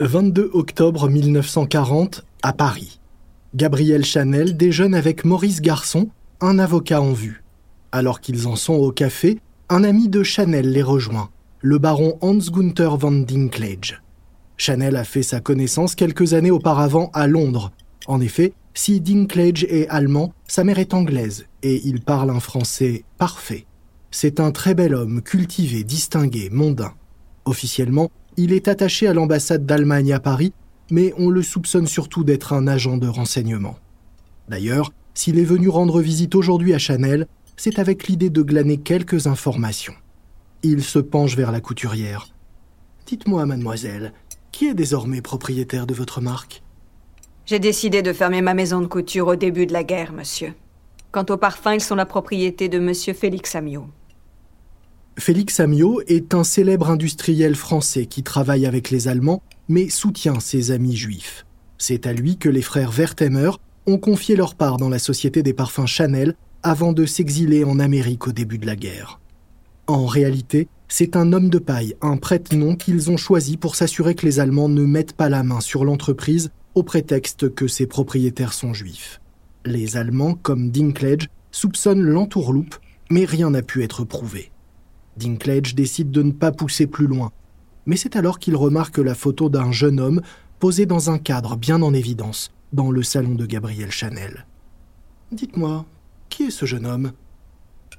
22 octobre 1940, à Paris. Gabriel Chanel déjeune avec Maurice Garçon, un avocat en vue. Alors qu'ils en sont au café, un ami de Chanel les rejoint, le baron Hans Gunther van Dinklage. Chanel a fait sa connaissance quelques années auparavant à Londres. En effet, si Dinklage est allemand, sa mère est anglaise et il parle un français parfait. C'est un très bel homme, cultivé, distingué, mondain. Officiellement, il est attaché à l'ambassade d'Allemagne à Paris, mais on le soupçonne surtout d'être un agent de renseignement. D'ailleurs, s'il est venu rendre visite aujourd'hui à Chanel, c'est avec l'idée de glaner quelques informations. Il se penche vers la couturière. Dites-moi, mademoiselle, qui est désormais propriétaire de votre marque? J'ai décidé de fermer ma maison de couture au début de la guerre, monsieur. Quant aux parfums, ils sont la propriété de monsieur Félix Amiot. Félix Amiot est un célèbre industriel français qui travaille avec les Allemands, mais soutient ses amis juifs. C'est à lui que les frères Wertheimer ont confié leur part dans la société des parfums Chanel avant de s'exiler en Amérique au début de la guerre. En réalité, c'est un homme de paille, un prête-nom qu'ils ont choisi pour s'assurer que les Allemands ne mettent pas la main sur l'entreprise au prétexte que ses propriétaires sont juifs. Les Allemands, comme Dinklage, soupçonnent l'entourloupe, mais rien n'a pu être prouvé. Dinklage décide de ne pas pousser plus loin. Mais c'est alors qu'il remarque la photo d'un jeune homme posé dans un cadre bien en évidence, dans le salon de Gabriel Chanel. Dites-moi, qui est ce jeune homme?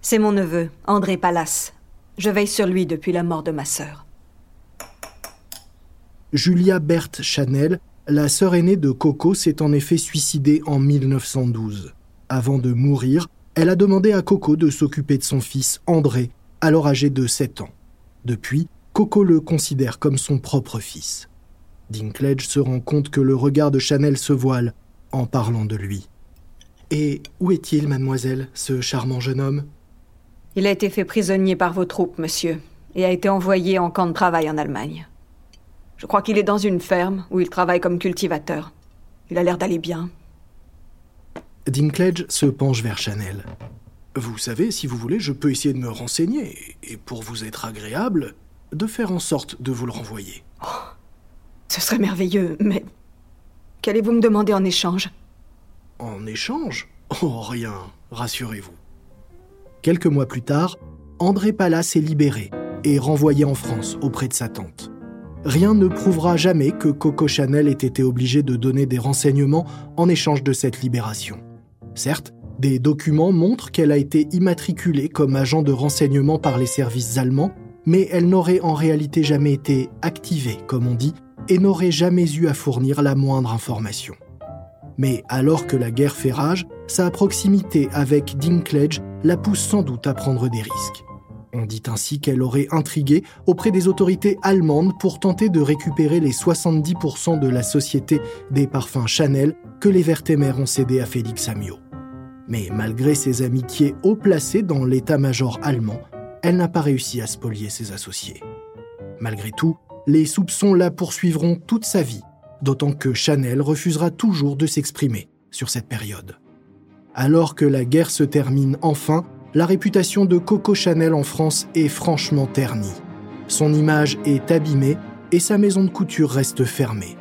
C'est mon neveu, André Pallas. Je veille sur lui depuis la mort de ma sœur. Julia Berthe Chanel, la sœur aînée de Coco, s'est en effet suicidée en 1912. Avant de mourir, elle a demandé à Coco de s'occuper de son fils André, alors âgé de 7 ans. Depuis, Coco le considère comme son propre fils. Dinklage se rend compte que le regard de Chanel se voile en parlant de lui. Et où est-il, mademoiselle, ce charmant jeune homme? Il a été fait prisonnier par vos troupes, monsieur, et a été envoyé en camp de travail en Allemagne. Je crois qu'il est dans une ferme où il travaille comme cultivateur. Il a l'air d'aller bien. Dinklage se penche vers Chanel. Vous savez, si vous voulez, je peux essayer de me renseigner, et pour vous être agréable, de faire en sorte de vous le renvoyer. Oh, ce serait merveilleux, mais qu'allez-vous me demander en échange? En échange? Oh, rien, rassurez-vous. Quelques mois plus tard, André Pallas est libéré et renvoyé en France auprès de sa tante. Rien ne prouvera jamais que Coco Chanel ait été obligé de donner des renseignements en échange de cette libération. Certes, des documents montrent qu'elle a été immatriculée comme agent de renseignement par les services allemands, mais elle n'aurait en réalité jamais été activée, comme on dit, et n'aurait jamais eu à fournir la moindre information. Mais alors que la guerre fait rage, sa proximité avec Dinklage la pousse sans doute à prendre des risques. On dit ainsi qu'elle aurait intrigué auprès des autorités allemandes pour tenter de récupérer les 70% de la société des parfums Chanel que les Vertemer ont cédé à Félix Amiot. Mais malgré ses amitiés haut placées dans l'état-major allemand, elle n'a pas réussi à spolier ses associés. Malgré tout, les soupçons la poursuivront toute sa vie, d'autant que Chanel refusera toujours de s'exprimer sur cette période. Alors que la guerre se termine enfin, la réputation de Coco Chanel en France est franchement ternie. Son image est abîmée et sa maison de couture reste fermée.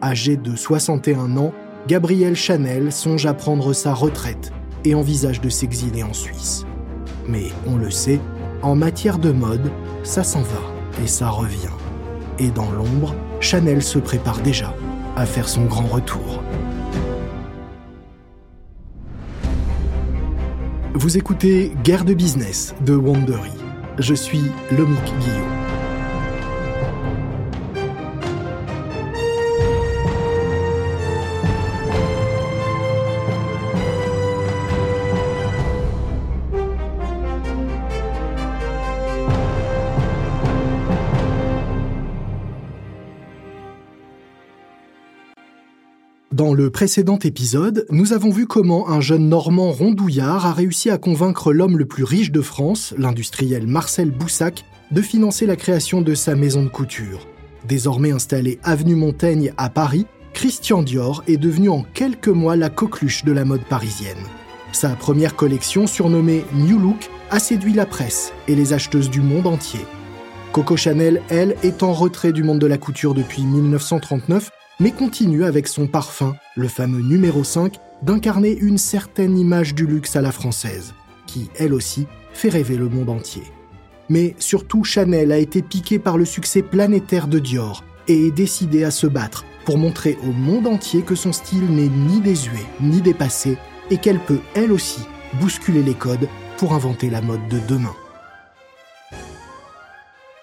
Âgé de 61 ans, Gabriel Chanel songe à prendre sa retraite et envisage de s'exiler en Suisse. Mais on le sait, en matière de mode, ça s'en va et ça revient. Et dans l'ombre, Chanel se prépare déjà à faire son grand retour. Vous écoutez Guerre de business de Wandery. Je suis Lomic Guillaume. Le précédent épisode, nous avons vu comment un jeune Normand rondouillard a réussi à convaincre l'homme le plus riche de France, l'industriel Marcel Boussac, de financer la création de sa maison de couture. Désormais installé avenue Montaigne à Paris, Christian Dior est devenu en quelques mois la coqueluche de la mode parisienne. Sa première collection, surnommée New Look, a séduit la presse et les acheteuses du monde entier. Coco Chanel, elle, est en retrait du monde de la couture depuis 1939, mais continue avec son parfum, le fameux numéro 5, d'incarner une certaine image du luxe à la française, qui, elle aussi, fait rêver le monde entier. Mais surtout, Chanel a été piqué par le succès planétaire de Dior et est décidé à se battre pour montrer au monde entier que son style n'est ni désuet ni dépassé et qu'elle peut, elle aussi, bousculer les codes pour inventer la mode de demain.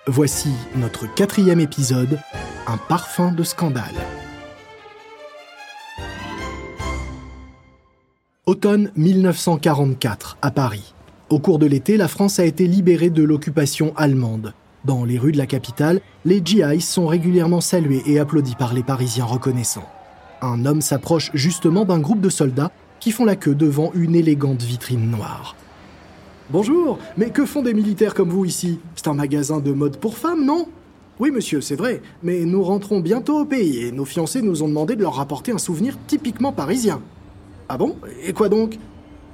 Voici notre quatrième épisode, un parfum de scandale. Automne 1944, à Paris. Au cours de l'été, la France a été libérée de l'occupation allemande. Dans les rues de la capitale, les GIs sont régulièrement salués et applaudis par les Parisiens reconnaissants. Un homme s'approche justement d'un groupe de soldats qui font la queue devant une élégante vitrine noire. Bonjour, mais que font des militaires comme vous ici? C'est un magasin de mode pour femmes, non? Oui, monsieur, c'est vrai, mais nous rentrons bientôt au pays et nos fiancés nous ont demandé de leur rapporter un souvenir typiquement parisien. Ah bon? Et quoi donc?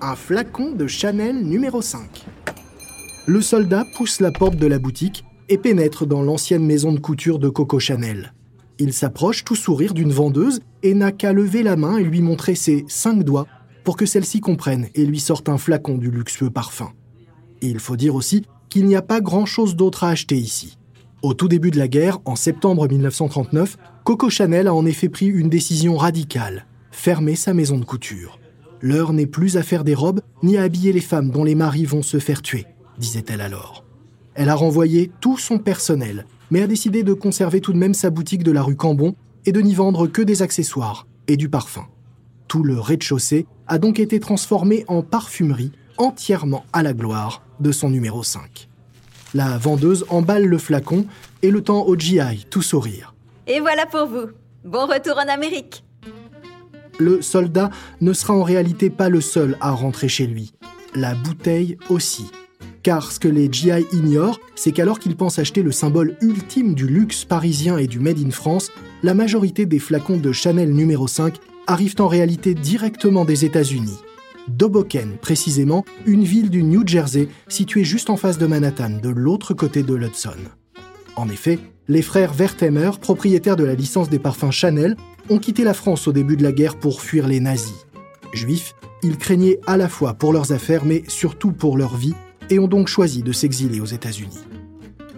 Un flacon de Chanel numéro 5. Le soldat pousse la porte de la boutique et pénètre dans l'ancienne maison de couture de Coco Chanel. Il s'approche tout sourire d'une vendeuse et n'a qu'à lever la main et lui montrer ses cinq doigts pour que celle-ci comprenne et lui sorte un flacon du luxueux parfum. il faut dire aussi qu'il n'y a pas grand-chose d'autre à acheter ici. Au tout début de la guerre, en septembre 1939, Coco Chanel a en effet pris une décision radicale fermer sa maison de couture. L'heure n'est plus à faire des robes ni à habiller les femmes dont les maris vont se faire tuer, disait-elle alors. Elle a renvoyé tout son personnel, mais a décidé de conserver tout de même sa boutique de la rue Cambon et de n'y vendre que des accessoires et du parfum. Tout le rez-de-chaussée a donc été transformé en parfumerie entièrement à la gloire de son numéro 5. La vendeuse emballe le flacon et le temps au GI, tout sourire. Et voilà pour vous. Bon retour en Amérique le soldat ne sera en réalité pas le seul à rentrer chez lui. La bouteille aussi. Car ce que les GI ignorent, c'est qu'alors qu'ils pensent acheter le symbole ultime du luxe parisien et du Made in France, la majorité des flacons de Chanel numéro 5 arrivent en réalité directement des États-Unis. Doboken, précisément, une ville du New Jersey située juste en face de Manhattan, de l'autre côté de l'Hudson. En effet, les frères Wertheimer, propriétaires de la licence des parfums Chanel, ont quitté la France au début de la guerre pour fuir les nazis. Juifs, ils craignaient à la fois pour leurs affaires mais surtout pour leur vie et ont donc choisi de s'exiler aux États-Unis.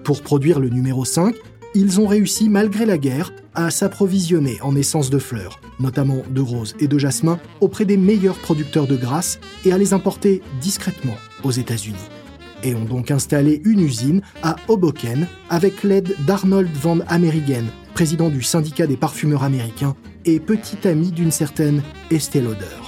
Pour produire le numéro 5, ils ont réussi malgré la guerre à s'approvisionner en essence de fleurs, notamment de roses et de jasmin, auprès des meilleurs producteurs de grâce et à les importer discrètement aux États-Unis. Et ont donc installé une usine à Hoboken avec l'aide d'Arnold van Amerigen, président du syndicat des parfumeurs américains et petit ami d'une certaine Estée Lauder.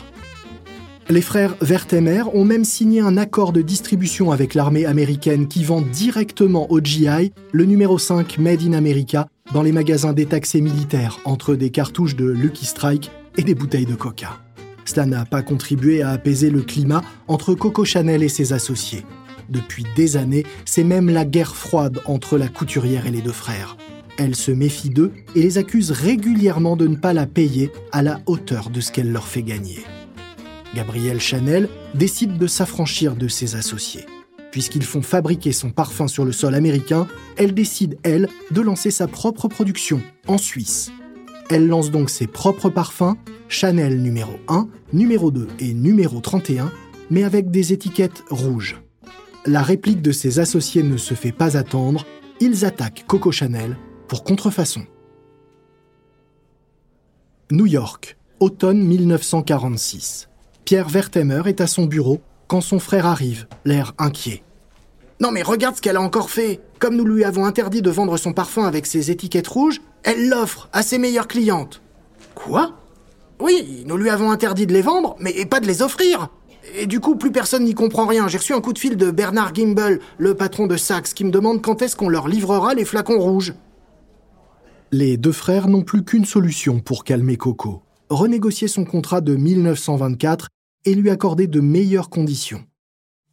Les frères Wertheimer ont même signé un accord de distribution avec l'armée américaine qui vend directement au GI le numéro 5 Made in America dans les magasins détaxés militaires entre des cartouches de Lucky Strike et des bouteilles de coca. Cela n'a pas contribué à apaiser le climat entre Coco Chanel et ses associés. Depuis des années, c'est même la guerre froide entre la couturière et les deux frères. Elle se méfie d'eux et les accuse régulièrement de ne pas la payer à la hauteur de ce qu'elle leur fait gagner. Gabrielle Chanel décide de s'affranchir de ses associés. Puisqu'ils font fabriquer son parfum sur le sol américain, elle décide, elle, de lancer sa propre production en Suisse. Elle lance donc ses propres parfums, Chanel numéro 1, numéro 2 et numéro 31, mais avec des étiquettes rouges. La réplique de ses associés ne se fait pas attendre, ils attaquent Coco Chanel pour contrefaçon. New York, automne 1946. Pierre Wertheimer est à son bureau quand son frère arrive, l'air inquiet. Non mais regarde ce qu'elle a encore fait Comme nous lui avons interdit de vendre son parfum avec ses étiquettes rouges, elle l'offre à ses meilleures clientes. Quoi? Oui, nous lui avons interdit de les vendre, mais pas de les offrir et du coup, plus personne n'y comprend rien. J'ai reçu un coup de fil de Bernard Gimbel, le patron de Saks, qui me demande quand est-ce qu'on leur livrera les flacons rouges. Les deux frères n'ont plus qu'une solution pour calmer Coco, renégocier son contrat de 1924 et lui accorder de meilleures conditions.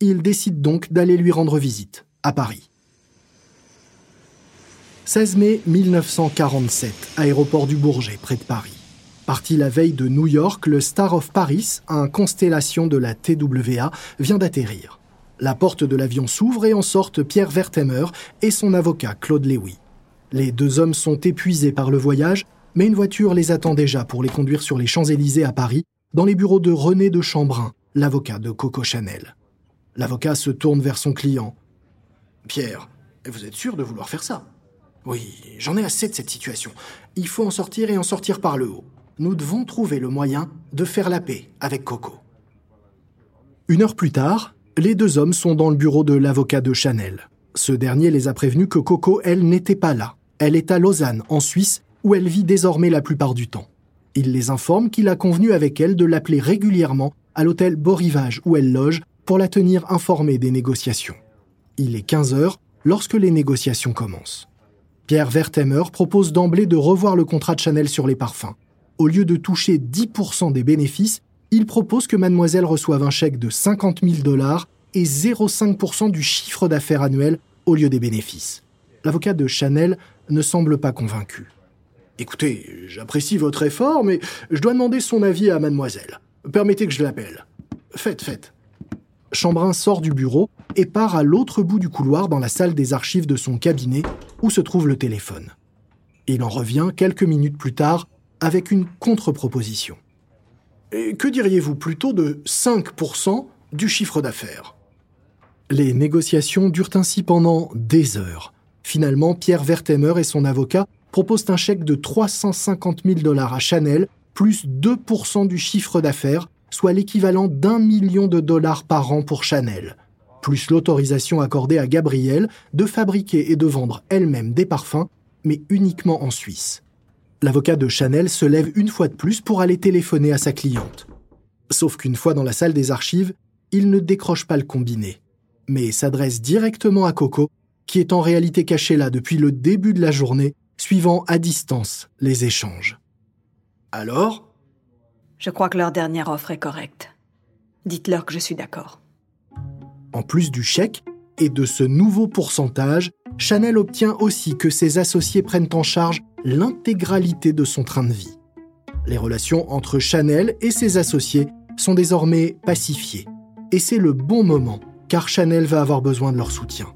Ils décident donc d'aller lui rendre visite, à Paris. 16 mai 1947, aéroport du Bourget, près de Paris. Parti la veille de New York, le Star of Paris, un constellation de la TWA, vient d'atterrir. La porte de l'avion s'ouvre et en sortent Pierre Vertemer et son avocat Claude Lewy. Les deux hommes sont épuisés par le voyage, mais une voiture les attend déjà pour les conduire sur les Champs-Élysées à Paris, dans les bureaux de René de Chambrun, l'avocat de Coco Chanel. L'avocat se tourne vers son client. Pierre, vous êtes sûr de vouloir faire ça Oui, j'en ai assez de cette situation. Il faut en sortir et en sortir par le haut. Nous devons trouver le moyen de faire la paix avec Coco. Une heure plus tard, les deux hommes sont dans le bureau de l'avocat de Chanel. Ce dernier les a prévenus que Coco, elle, n'était pas là. Elle est à Lausanne, en Suisse, où elle vit désormais la plupart du temps. Il les informe qu'il a convenu avec elle de l'appeler régulièrement à l'hôtel Beau-Rivage où elle loge pour la tenir informée des négociations. Il est 15 heures lorsque les négociations commencent. Pierre Vertemer propose d'emblée de revoir le contrat de Chanel sur les parfums. Au lieu de toucher 10% des bénéfices, il propose que mademoiselle reçoive un chèque de 50 000 dollars et 0,5% du chiffre d'affaires annuel au lieu des bénéfices. L'avocat de Chanel ne semble pas convaincu. Écoutez, j'apprécie votre effort, mais je dois demander son avis à mademoiselle. Permettez que je l'appelle. Faites, faites. Chambrin sort du bureau et part à l'autre bout du couloir dans la salle des archives de son cabinet où se trouve le téléphone. Il en revient quelques minutes plus tard avec une contre-proposition. Que diriez-vous plutôt de 5% du chiffre d'affaires? Les négociations durent ainsi pendant des heures. Finalement, Pierre Vertemer et son avocat proposent un chèque de 350 000 dollars à Chanel, plus 2% du chiffre d'affaires, soit l'équivalent d'un million de dollars par an pour Chanel, plus l'autorisation accordée à Gabrielle de fabriquer et de vendre elle-même des parfums, mais uniquement en Suisse. L'avocat de Chanel se lève une fois de plus pour aller téléphoner à sa cliente. Sauf qu'une fois dans la salle des archives, il ne décroche pas le combiné, mais s'adresse directement à Coco, qui est en réalité caché là depuis le début de la journée, suivant à distance les échanges. Alors? Je crois que leur dernière offre est correcte. Dites-leur que je suis d'accord. En plus du chèque et de ce nouveau pourcentage, Chanel obtient aussi que ses associés prennent en charge l'intégralité de son train de vie. Les relations entre Chanel et ses associés sont désormais pacifiées. Et c'est le bon moment, car Chanel va avoir besoin de leur soutien.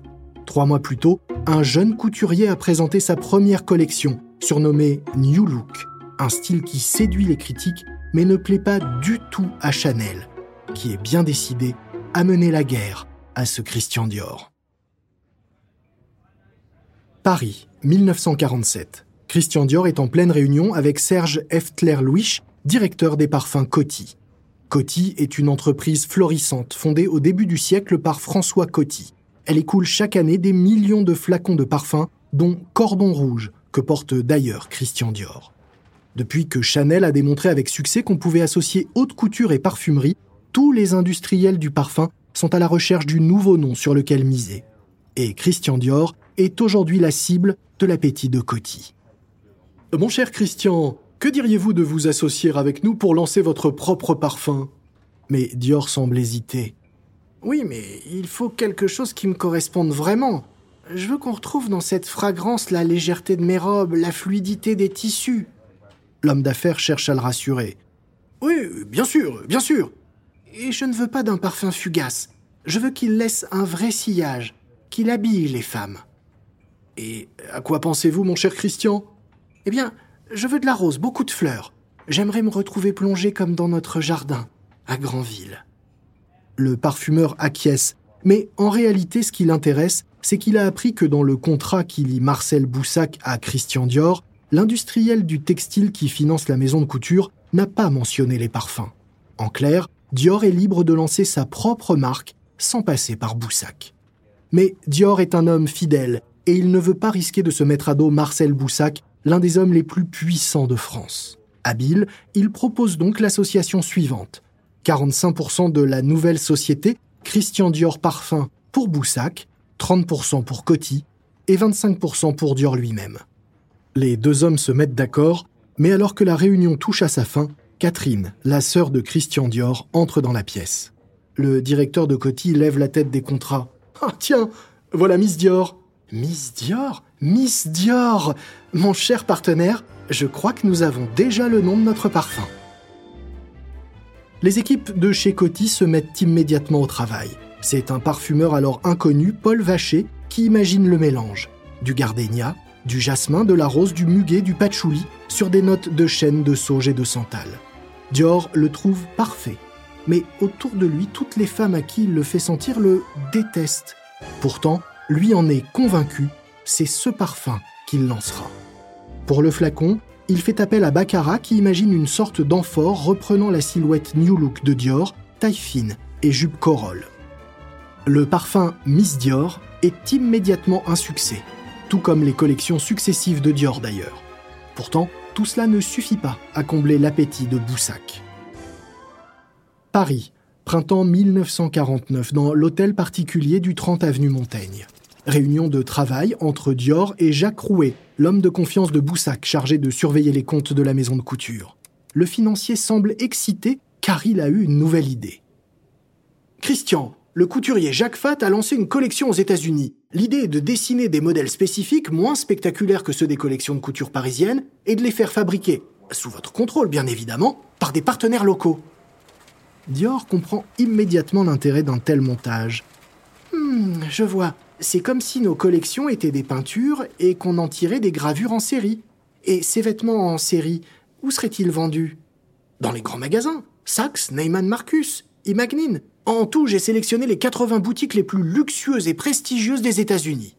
Trois mois plus tôt, un jeune couturier a présenté sa première collection, surnommée New Look, un style qui séduit les critiques mais ne plaît pas du tout à Chanel, qui est bien décidé à mener la guerre à ce Christian Dior. Paris, 1947. Christian Dior est en pleine réunion avec Serge Eftler-Louis, directeur des parfums Coty. Coty est une entreprise florissante fondée au début du siècle par François Coty. Elle écoule chaque année des millions de flacons de parfums, dont Cordon Rouge, que porte d'ailleurs Christian Dior. Depuis que Chanel a démontré avec succès qu'on pouvait associer haute couture et parfumerie, tous les industriels du parfum sont à la recherche du nouveau nom sur lequel miser. Et Christian Dior est aujourd'hui la cible de l'appétit de Coty. Mon cher Christian, que diriez-vous de vous associer avec nous pour lancer votre propre parfum? Mais Dior semble hésiter. Oui, mais il faut quelque chose qui me corresponde vraiment. Je veux qu'on retrouve dans cette fragrance la légèreté de mes robes, la fluidité des tissus. L'homme d'affaires cherche à le rassurer. Oui, bien sûr, bien sûr. Et je ne veux pas d'un parfum fugace. Je veux qu'il laisse un vrai sillage, qu'il habille les femmes. Et à quoi pensez-vous, mon cher Christian? Eh bien, je veux de la rose, beaucoup de fleurs. J'aimerais me retrouver plongé comme dans notre jardin, à Granville. Le parfumeur acquiesce, mais en réalité, ce qui l'intéresse, c'est qu'il a appris que dans le contrat qui lie Marcel Boussac à Christian Dior, l'industriel du textile qui finance la maison de couture n'a pas mentionné les parfums. En clair, Dior est libre de lancer sa propre marque sans passer par Boussac. Mais Dior est un homme fidèle et il ne veut pas risquer de se mettre à dos Marcel Boussac l'un des hommes les plus puissants de France. Habile, il propose donc l'association suivante. 45% de la nouvelle société, Christian Dior Parfum pour Boussac, 30% pour Coty et 25% pour Dior lui-même. Les deux hommes se mettent d'accord, mais alors que la réunion touche à sa fin, Catherine, la sœur de Christian Dior, entre dans la pièce. Le directeur de Coty lève la tête des contrats. Ah tiens, voilà Miss Dior. Miss Dior? Miss Dior Mon cher partenaire, je crois que nous avons déjà le nom de notre parfum. Les équipes de chez Coty se mettent immédiatement au travail. C'est un parfumeur alors inconnu, Paul Vacher, qui imagine le mélange. Du gardénia, du jasmin, de la rose, du muguet, du patchouli, sur des notes de chêne, de sauge et de santal. Dior le trouve parfait. Mais autour de lui, toutes les femmes à qui il le fait sentir le détestent. Pourtant, lui en est convaincu, c'est ce parfum qu'il lancera. Pour le flacon, il fait appel à Baccarat qui imagine une sorte d'amphore reprenant la silhouette New Look de Dior, taille fine et jupe corolle. Le parfum Miss Dior est immédiatement un succès, tout comme les collections successives de Dior d'ailleurs. Pourtant, tout cela ne suffit pas à combler l'appétit de Boussac. Paris, printemps 1949, dans l'hôtel particulier du 30 avenue Montaigne. Réunion de travail entre Dior et Jacques Rouet, l'homme de confiance de Boussac chargé de surveiller les comptes de la maison de couture. Le financier semble excité car il a eu une nouvelle idée. Christian, le couturier Jacques Fat a lancé une collection aux États-Unis. L'idée est de dessiner des modèles spécifiques moins spectaculaires que ceux des collections de couture parisiennes et de les faire fabriquer, sous votre contrôle bien évidemment, par des partenaires locaux. Dior comprend immédiatement l'intérêt d'un tel montage. Hmm, je vois. C'est comme si nos collections étaient des peintures et qu'on en tirait des gravures en série. Et ces vêtements en série, où seraient-ils vendus? Dans les grands magasins. Saks, Neyman Marcus, Imagnin. En tout, j'ai sélectionné les 80 boutiques les plus luxueuses et prestigieuses des États-Unis.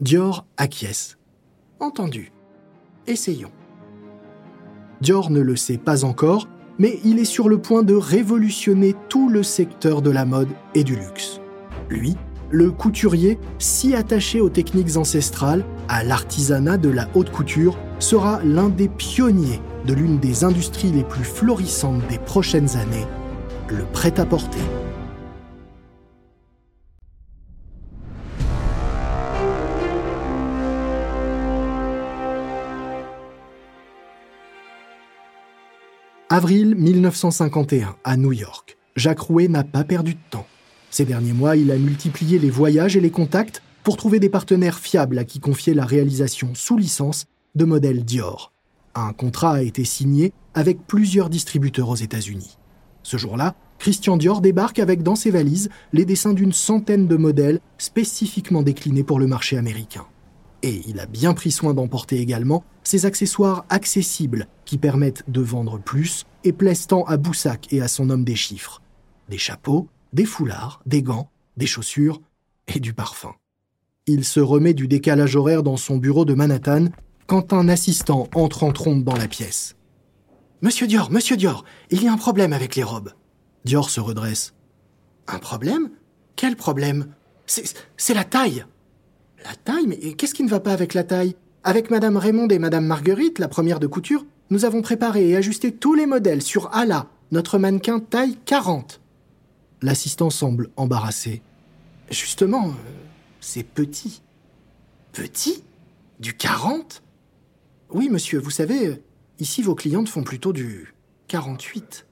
Dior acquiesce. Entendu. Essayons. Dior ne le sait pas encore, mais il est sur le point de révolutionner tout le secteur de la mode et du luxe. Lui, le couturier, si attaché aux techniques ancestrales, à l'artisanat de la haute couture, sera l'un des pionniers de l'une des industries les plus florissantes des prochaines années, le prêt-à-porter. Avril 1951, à New York. Jacques Rouet n'a pas perdu de temps. Ces derniers mois, il a multiplié les voyages et les contacts pour trouver des partenaires fiables à qui confier la réalisation sous licence de modèles Dior. Un contrat a été signé avec plusieurs distributeurs aux États-Unis. Ce jour-là, Christian Dior débarque avec dans ses valises les dessins d'une centaine de modèles spécifiquement déclinés pour le marché américain. Et il a bien pris soin d'emporter également ces accessoires accessibles qui permettent de vendre plus et plaisent tant à Boussac et à son homme des chiffres. Des chapeaux, des foulards, des gants, des chaussures et du parfum. Il se remet du décalage horaire dans son bureau de Manhattan quand un assistant entre en trompe dans la pièce. Monsieur Dior, monsieur Dior, il y a un problème avec les robes. Dior se redresse. Un problème? Quel problème? C'est la taille. La taille Mais qu'est-ce qui ne va pas avec la taille? Avec Madame Raymond et Madame Marguerite, la première de couture, nous avons préparé et ajusté tous les modèles sur Ala, notre mannequin taille 40. L'assistant semble embarrassé. Justement, euh, c'est petit. Petit? Du 40 Oui, monsieur, vous savez, euh, ici vos clientes font plutôt du 48.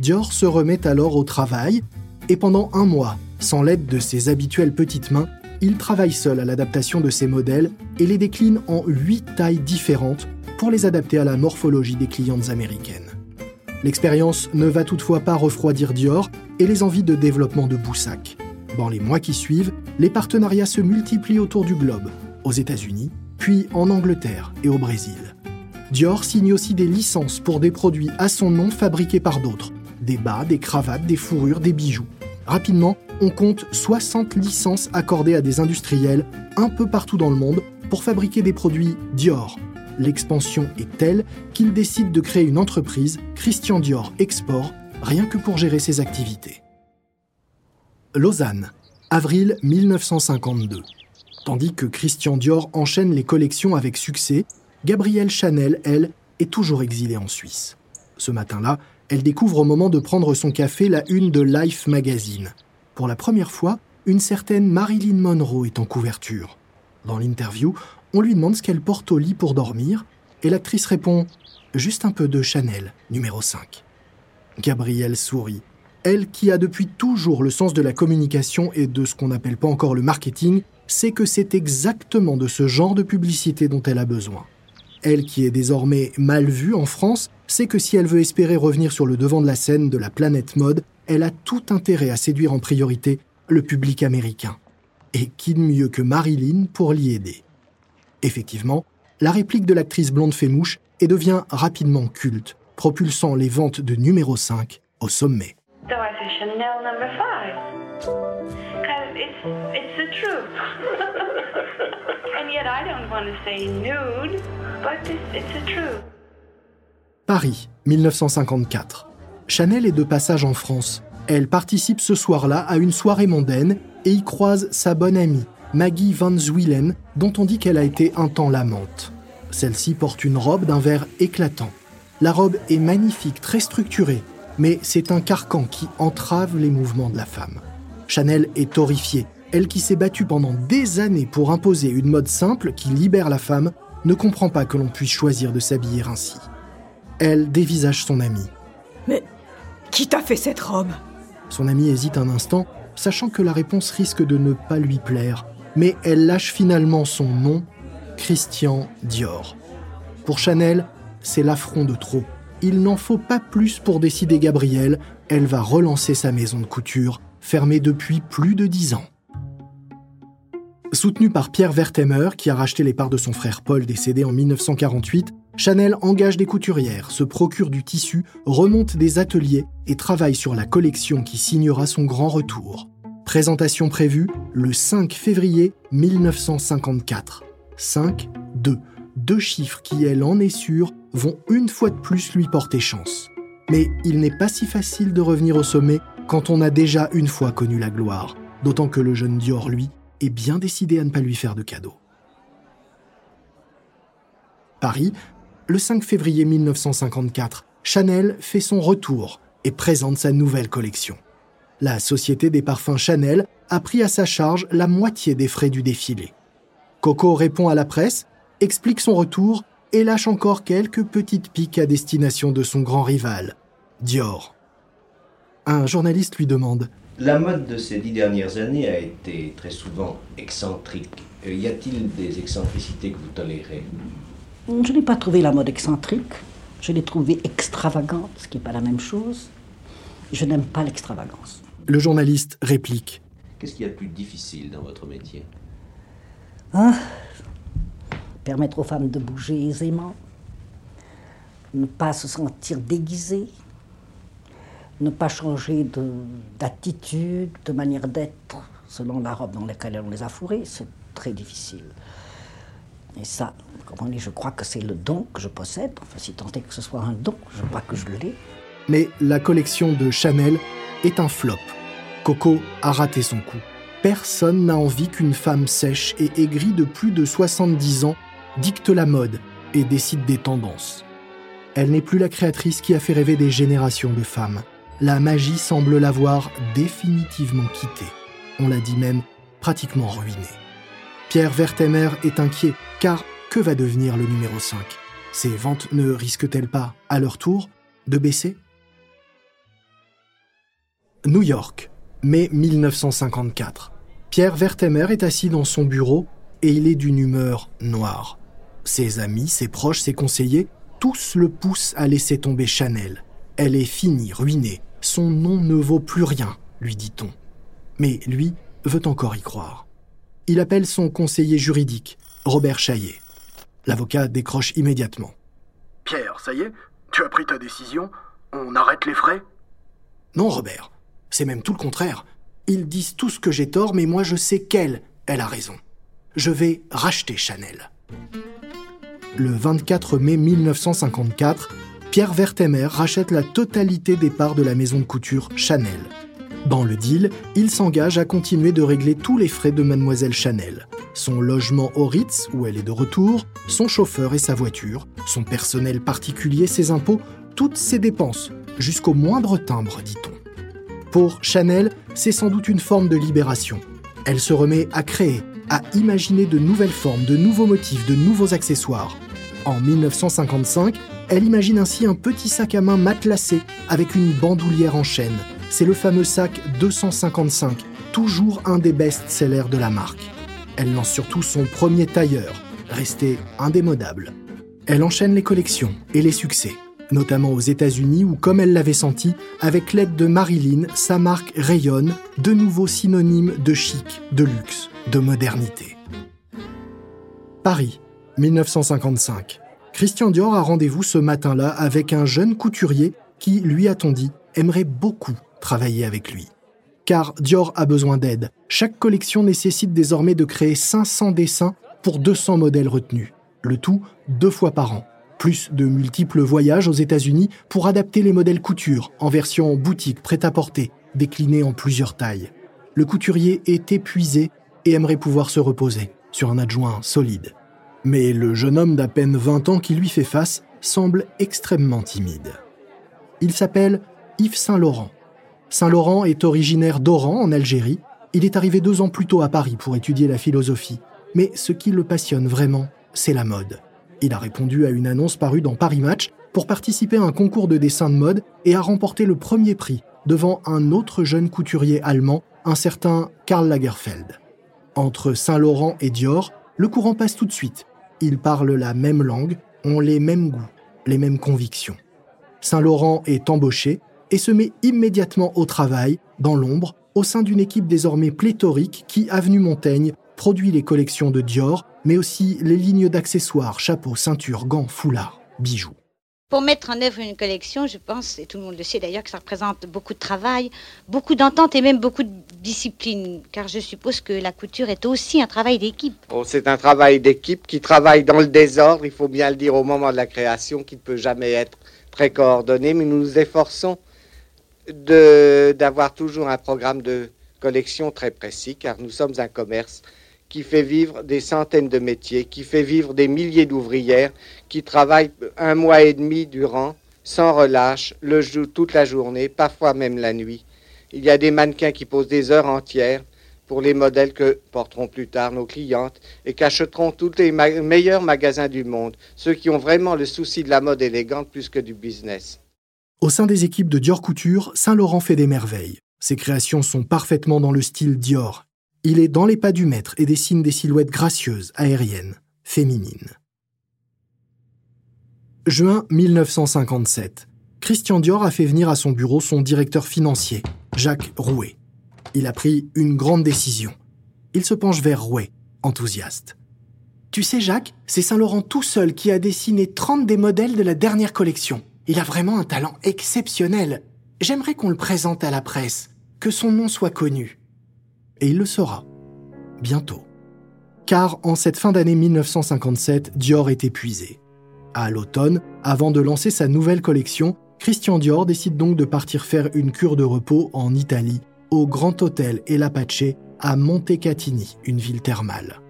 Dior se remet alors au travail, et pendant un mois, sans l'aide de ses habituelles petites mains, il travaille seul à l'adaptation de ses modèles et les décline en huit tailles différentes pour les adapter à la morphologie des clientes américaines. L'expérience ne va toutefois pas refroidir Dior et les envies de développement de Boussac. Dans les mois qui suivent, les partenariats se multiplient autour du globe, aux États-Unis, puis en Angleterre et au Brésil. Dior signe aussi des licences pour des produits à son nom fabriqués par d'autres, des bas, des cravates, des fourrures, des bijoux. Rapidement, on compte 60 licences accordées à des industriels un peu partout dans le monde pour fabriquer des produits Dior, L'expansion est telle qu'il décide de créer une entreprise, Christian Dior Export, rien que pour gérer ses activités. Lausanne, avril 1952. Tandis que Christian Dior enchaîne les collections avec succès, Gabrielle Chanel, elle, est toujours exilée en Suisse. Ce matin-là, elle découvre au moment de prendre son café la une de Life Magazine. Pour la première fois, une certaine Marilyn Monroe est en couverture. Dans l'interview, on lui demande ce qu'elle porte au lit pour dormir, et l'actrice répond Juste un peu de Chanel, numéro 5. Gabrielle sourit. Elle, qui a depuis toujours le sens de la communication et de ce qu'on n'appelle pas encore le marketing, sait que c'est exactement de ce genre de publicité dont elle a besoin. Elle, qui est désormais mal vue en France, sait que si elle veut espérer revenir sur le devant de la scène de la planète mode, elle a tout intérêt à séduire en priorité le public américain. Et qui de mieux que Marilyn pour l'y aider? Effectivement, la réplique de l'actrice blonde fait mouche et devient rapidement culte, propulsant les ventes de numéro 5 au sommet. Paris, 1954. Chanel est de passage en France. Elle participe ce soir-là à une soirée mondaine et y croise sa bonne amie, Maggie Van Zwielen, dont on dit qu'elle a été un temps l'amante. Celle-ci porte une robe d'un vert éclatant. La robe est magnifique, très structurée, mais c'est un carcan qui entrave les mouvements de la femme. Chanel est horrifiée. Elle qui s'est battue pendant des années pour imposer une mode simple qui libère la femme, ne comprend pas que l'on puisse choisir de s'habiller ainsi. Elle dévisage son ami. Mais qui t'a fait cette robe? Son ami hésite un instant, sachant que la réponse risque de ne pas lui plaire, mais elle lâche finalement son nom, Christian Dior. Pour Chanel, c'est l'affront de trop. Il n'en faut pas plus pour décider Gabrielle, elle va relancer sa maison de couture, fermée depuis plus de dix ans. Soutenu par Pierre Wertheimer, qui a racheté les parts de son frère Paul décédé en 1948, Chanel engage des couturières, se procure du tissu, remonte des ateliers et travaille sur la collection qui signera son grand retour. Présentation prévue le 5 février 1954. 5, 2. Deux chiffres qui, elle en est sûre, vont une fois de plus lui porter chance. Mais il n'est pas si facile de revenir au sommet quand on a déjà une fois connu la gloire, d'autant que le jeune Dior, lui, est bien décidé à ne pas lui faire de cadeau. Paris, le 5 février 1954, Chanel fait son retour et présente sa nouvelle collection. La société des parfums Chanel a pris à sa charge la moitié des frais du défilé. Coco répond à la presse, explique son retour et lâche encore quelques petites piques à destination de son grand rival, Dior. Un journaliste lui demande La mode de ces dix dernières années a été très souvent excentrique. Euh, y a-t-il des excentricités que vous tolérez? Je n'ai pas trouvé la mode excentrique. Je l'ai trouvée extravagante, ce qui n'est pas la même chose. Je n'aime pas l'extravagance. Le journaliste réplique. Qu'est-ce qu'il y a de plus difficile dans votre métier? Ah, Permettre aux femmes de bouger aisément, ne pas se sentir déguisées, ne pas changer d'attitude, de, manière d'être selon la robe dans laquelle on les a fourrées, c'est très difficile. Et ça, je crois que c'est le don que je possède. Enfin, si tant est que ce soit un don, je crois que je l'ai. Mais la collection de Chanel est un flop. Coco a raté son coup. Personne n'a envie qu'une femme sèche et aigrie de plus de 70 ans dicte la mode et décide des tendances. Elle n'est plus la créatrice qui a fait rêver des générations de femmes. La magie semble l'avoir définitivement quittée. On l'a dit même pratiquement ruinée. Pierre Wertheimer est inquiet car que va devenir le numéro 5 Ces ventes ne risquent-elles pas, à leur tour, de baisser? New York, mai 1954. Pierre Wertheimer est assis dans son bureau et il est d'une humeur noire. Ses amis, ses proches, ses conseillers, tous le poussent à laisser tomber Chanel. Elle est finie, ruinée. Son nom ne vaut plus rien, lui dit-on. Mais lui veut encore y croire. Il appelle son conseiller juridique, Robert Chaillet. L'avocat décroche immédiatement. Pierre, ça y est Tu as pris ta décision On arrête les frais? Non, Robert. C'est même tout le contraire. Ils disent tous que j'ai tort, mais moi je sais qu'elle, elle a raison. Je vais racheter Chanel. Le 24 mai 1954, Pierre Wertheimer rachète la totalité des parts de la maison de couture Chanel. Dans le deal, il s'engage à continuer de régler tous les frais de mademoiselle Chanel son logement au Ritz, où elle est de retour, son chauffeur et sa voiture, son personnel particulier, ses impôts, toutes ses dépenses, jusqu'au moindre timbre, dit-on. Pour Chanel, c'est sans doute une forme de libération. Elle se remet à créer, à imaginer de nouvelles formes, de nouveaux motifs, de nouveaux accessoires. En 1955, elle imagine ainsi un petit sac à main matelassé avec une bandoulière en chaîne. C'est le fameux sac 255, toujours un des best-sellers de la marque. Elle lance surtout son premier tailleur, resté indémodable. Elle enchaîne les collections et les succès. Notamment aux États-Unis où, comme elle l'avait senti, avec l'aide de Marilyn, sa marque rayonne, de nouveaux synonymes de chic, de luxe, de modernité. Paris, 1955. Christian Dior a rendez-vous ce matin-là avec un jeune couturier qui, lui a-t-on dit, aimerait beaucoup travailler avec lui. Car Dior a besoin d'aide. Chaque collection nécessite désormais de créer 500 dessins pour 200 modèles retenus. Le tout deux fois par an plus de multiples voyages aux États-Unis pour adapter les modèles couture en version boutique prêt-à-porter, déclinés en plusieurs tailles. Le couturier est épuisé et aimerait pouvoir se reposer sur un adjoint solide. Mais le jeune homme d'à peine 20 ans qui lui fait face semble extrêmement timide. Il s'appelle Yves Saint-Laurent. Saint-Laurent est originaire d'Oran, en Algérie. Il est arrivé deux ans plus tôt à Paris pour étudier la philosophie. Mais ce qui le passionne vraiment, c'est la mode. Il a répondu à une annonce parue dans Paris Match pour participer à un concours de dessin de mode et a remporté le premier prix devant un autre jeune couturier allemand, un certain Karl Lagerfeld. Entre Saint-Laurent et Dior, le courant passe tout de suite. Ils parlent la même langue, ont les mêmes goûts, les mêmes convictions. Saint-Laurent est embauché et se met immédiatement au travail, dans l'ombre, au sein d'une équipe désormais pléthorique qui, avenue Montaigne, produit les collections de Dior, mais aussi les lignes d'accessoires, chapeaux, ceintures, gants, foulards, bijoux. Pour mettre en œuvre une collection, je pense, et tout le monde le sait d'ailleurs, que ça représente beaucoup de travail, beaucoup d'entente et même beaucoup de discipline, car je suppose que la couture est aussi un travail d'équipe. Oh, c'est un travail d'équipe qui travaille dans le désordre, il faut bien le dire au moment de la création, qui ne peut jamais être très coordonné, mais nous nous efforçons d'avoir toujours un programme de collection très précis, car nous sommes un commerce qui fait vivre des centaines de métiers, qui fait vivre des milliers d'ouvrières qui travaillent un mois et demi durant, sans relâche, le toute la journée, parfois même la nuit. Il y a des mannequins qui posent des heures entières pour les modèles que porteront plus tard nos clientes et qu'achèteront tous les meilleurs magasins du monde, ceux qui ont vraiment le souci de la mode élégante plus que du business. Au sein des équipes de Dior Couture, Saint-Laurent fait des merveilles. Ses créations sont parfaitement dans le style Dior, il est dans les pas du maître et dessine des silhouettes gracieuses, aériennes, féminines. Juin 1957. Christian Dior a fait venir à son bureau son directeur financier, Jacques Rouet. Il a pris une grande décision. Il se penche vers Rouet, enthousiaste. Tu sais, Jacques, c'est Saint-Laurent tout seul qui a dessiné 30 des modèles de la dernière collection. Il a vraiment un talent exceptionnel. J'aimerais qu'on le présente à la presse, que son nom soit connu. Et il le sera. Bientôt. Car en cette fin d'année 1957, Dior est épuisé. À l'automne, avant de lancer sa nouvelle collection, Christian Dior décide donc de partir faire une cure de repos en Italie, au Grand Hôtel El Apache à Montecatini, une ville thermale.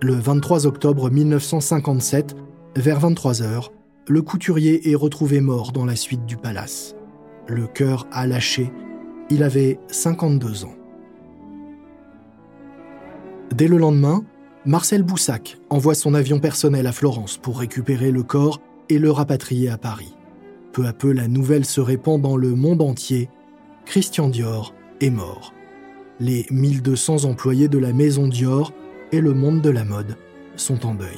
Le 23 octobre 1957, vers 23 h le couturier est retrouvé mort dans la suite du palace. Le cœur a lâché. Il avait 52 ans. Dès le lendemain, Marcel Boussac envoie son avion personnel à Florence pour récupérer le corps et le rapatrier à Paris. Peu à peu, la nouvelle se répand dans le monde entier. Christian Dior est mort. Les 1200 employés de la maison Dior et le monde de la mode sont en deuil.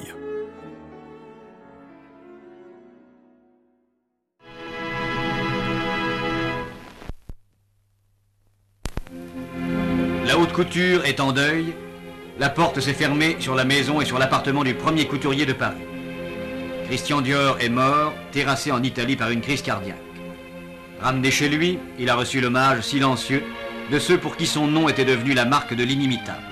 La haute couture est en deuil la porte s'est fermée sur la maison et sur l'appartement du premier couturier de Paris. Christian Dior est mort, terrassé en Italie par une crise cardiaque. Ramené chez lui, il a reçu l'hommage silencieux de ceux pour qui son nom était devenu la marque de l'inimitable.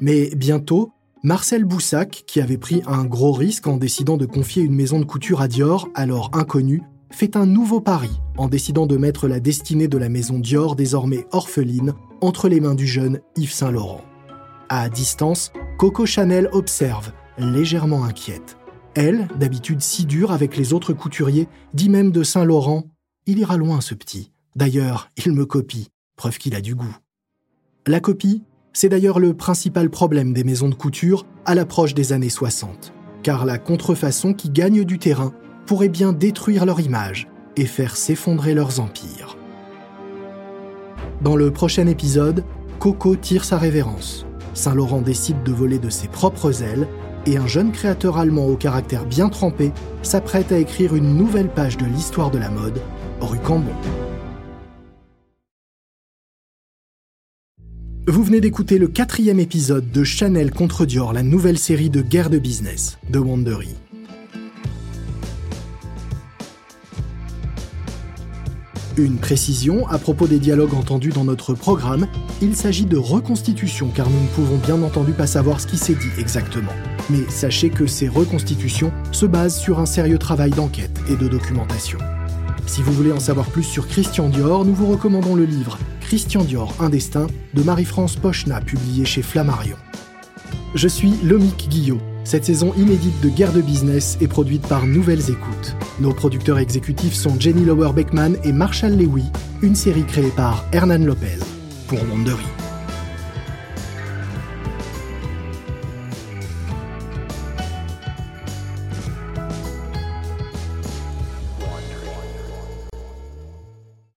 Mais bientôt, Marcel Boussac, qui avait pris un gros risque en décidant de confier une maison de couture à Dior, alors inconnue, fait un nouveau pari en décidant de mettre la destinée de la maison Dior, désormais orpheline, entre les mains du jeune Yves Saint-Laurent. À distance, Coco Chanel observe, légèrement inquiète. Elle, d'habitude si dure avec les autres couturiers, dit même de Saint-Laurent Il ira loin ce petit. D'ailleurs, il me copie, preuve qu'il a du goût. La copie, c'est d'ailleurs le principal problème des maisons de couture à l'approche des années 60, car la contrefaçon qui gagne du terrain pourrait bien détruire leur image et faire s'effondrer leurs empires. Dans le prochain épisode, Coco tire sa révérence. Saint-Laurent décide de voler de ses propres ailes et un jeune créateur allemand au caractère bien trempé s'apprête à écrire une nouvelle page de l'histoire de la mode, rue Cambon. Vous venez d'écouter le quatrième épisode de Chanel contre Dior, la nouvelle série de guerre de business de Wandery. Une précision à propos des dialogues entendus dans notre programme, il s'agit de reconstitution car nous ne pouvons bien entendu pas savoir ce qui s'est dit exactement. Mais sachez que ces reconstitutions se basent sur un sérieux travail d'enquête et de documentation. Si vous voulez en savoir plus sur Christian Dior, nous vous recommandons le livre Christian Dior, un destin de Marie-France Pochna, publié chez Flammarion. Je suis Lomique Guillot. Cette saison inédite de Guerre de Business est produite par Nouvelles Écoutes. Nos producteurs exécutifs sont Jenny Lower Beckman et Marshall Lewy, une série créée par Hernan Lopez pour Wandery.